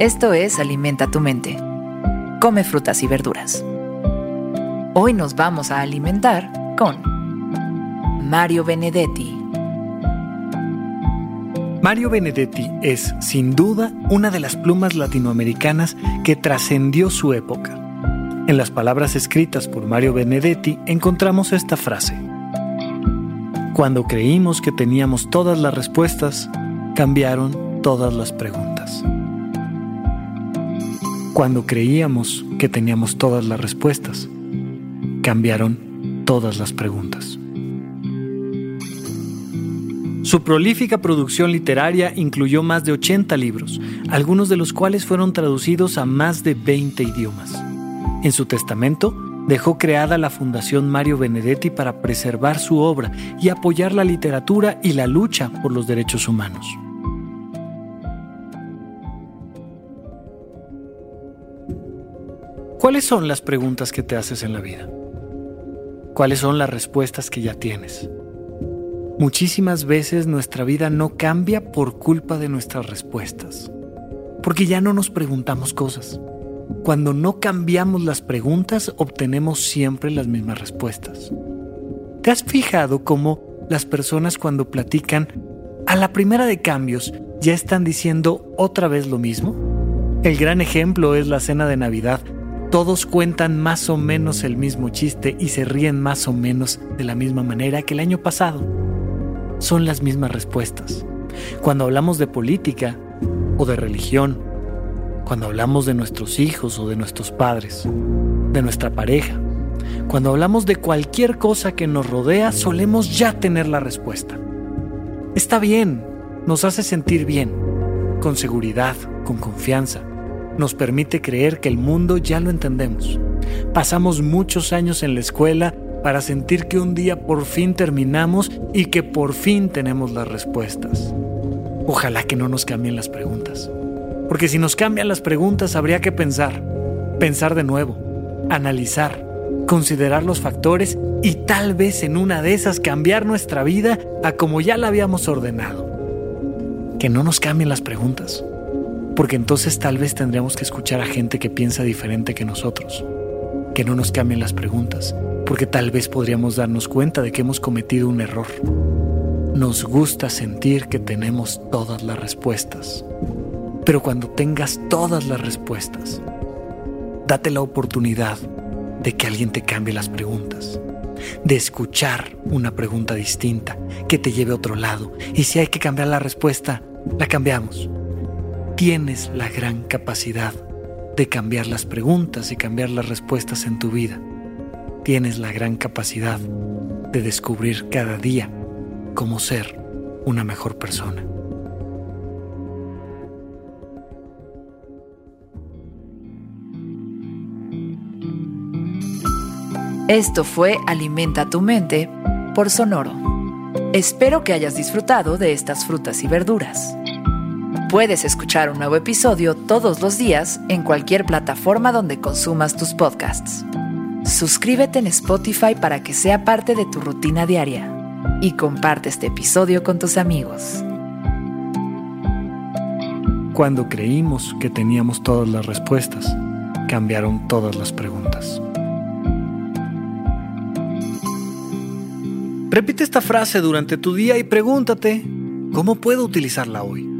Esto es Alimenta tu mente. Come frutas y verduras. Hoy nos vamos a alimentar con Mario Benedetti. Mario Benedetti es, sin duda, una de las plumas latinoamericanas que trascendió su época. En las palabras escritas por Mario Benedetti encontramos esta frase. Cuando creímos que teníamos todas las respuestas, cambiaron todas las preguntas. Cuando creíamos que teníamos todas las respuestas, cambiaron todas las preguntas. Su prolífica producción literaria incluyó más de 80 libros, algunos de los cuales fueron traducidos a más de 20 idiomas. En su testamento, dejó creada la Fundación Mario Benedetti para preservar su obra y apoyar la literatura y la lucha por los derechos humanos. ¿Cuáles son las preguntas que te haces en la vida? ¿Cuáles son las respuestas que ya tienes? Muchísimas veces nuestra vida no cambia por culpa de nuestras respuestas, porque ya no nos preguntamos cosas. Cuando no cambiamos las preguntas, obtenemos siempre las mismas respuestas. ¿Te has fijado cómo las personas cuando platican, a la primera de cambios, ya están diciendo otra vez lo mismo? El gran ejemplo es la cena de Navidad, todos cuentan más o menos el mismo chiste y se ríen más o menos de la misma manera que el año pasado. Son las mismas respuestas. Cuando hablamos de política o de religión, cuando hablamos de nuestros hijos o de nuestros padres, de nuestra pareja, cuando hablamos de cualquier cosa que nos rodea, solemos ya tener la respuesta. Está bien, nos hace sentir bien, con seguridad, con confianza nos permite creer que el mundo ya lo entendemos. Pasamos muchos años en la escuela para sentir que un día por fin terminamos y que por fin tenemos las respuestas. Ojalá que no nos cambien las preguntas. Porque si nos cambian las preguntas habría que pensar, pensar de nuevo, analizar, considerar los factores y tal vez en una de esas cambiar nuestra vida a como ya la habíamos ordenado. Que no nos cambien las preguntas porque entonces tal vez tendríamos que escuchar a gente que piensa diferente que nosotros, que no nos cambien las preguntas, porque tal vez podríamos darnos cuenta de que hemos cometido un error. Nos gusta sentir que tenemos todas las respuestas, pero cuando tengas todas las respuestas, date la oportunidad de que alguien te cambie las preguntas, de escuchar una pregunta distinta que te lleve a otro lado, y si hay que cambiar la respuesta, la cambiamos tienes la gran capacidad de cambiar las preguntas y cambiar las respuestas en tu vida. Tienes la gran capacidad de descubrir cada día cómo ser una mejor persona. Esto fue Alimenta tu mente por Sonoro. Espero que hayas disfrutado de estas frutas y verduras. Puedes escuchar un nuevo episodio todos los días en cualquier plataforma donde consumas tus podcasts. Suscríbete en Spotify para que sea parte de tu rutina diaria y comparte este episodio con tus amigos. Cuando creímos que teníamos todas las respuestas, cambiaron todas las preguntas. Repite esta frase durante tu día y pregúntate, ¿cómo puedo utilizarla hoy?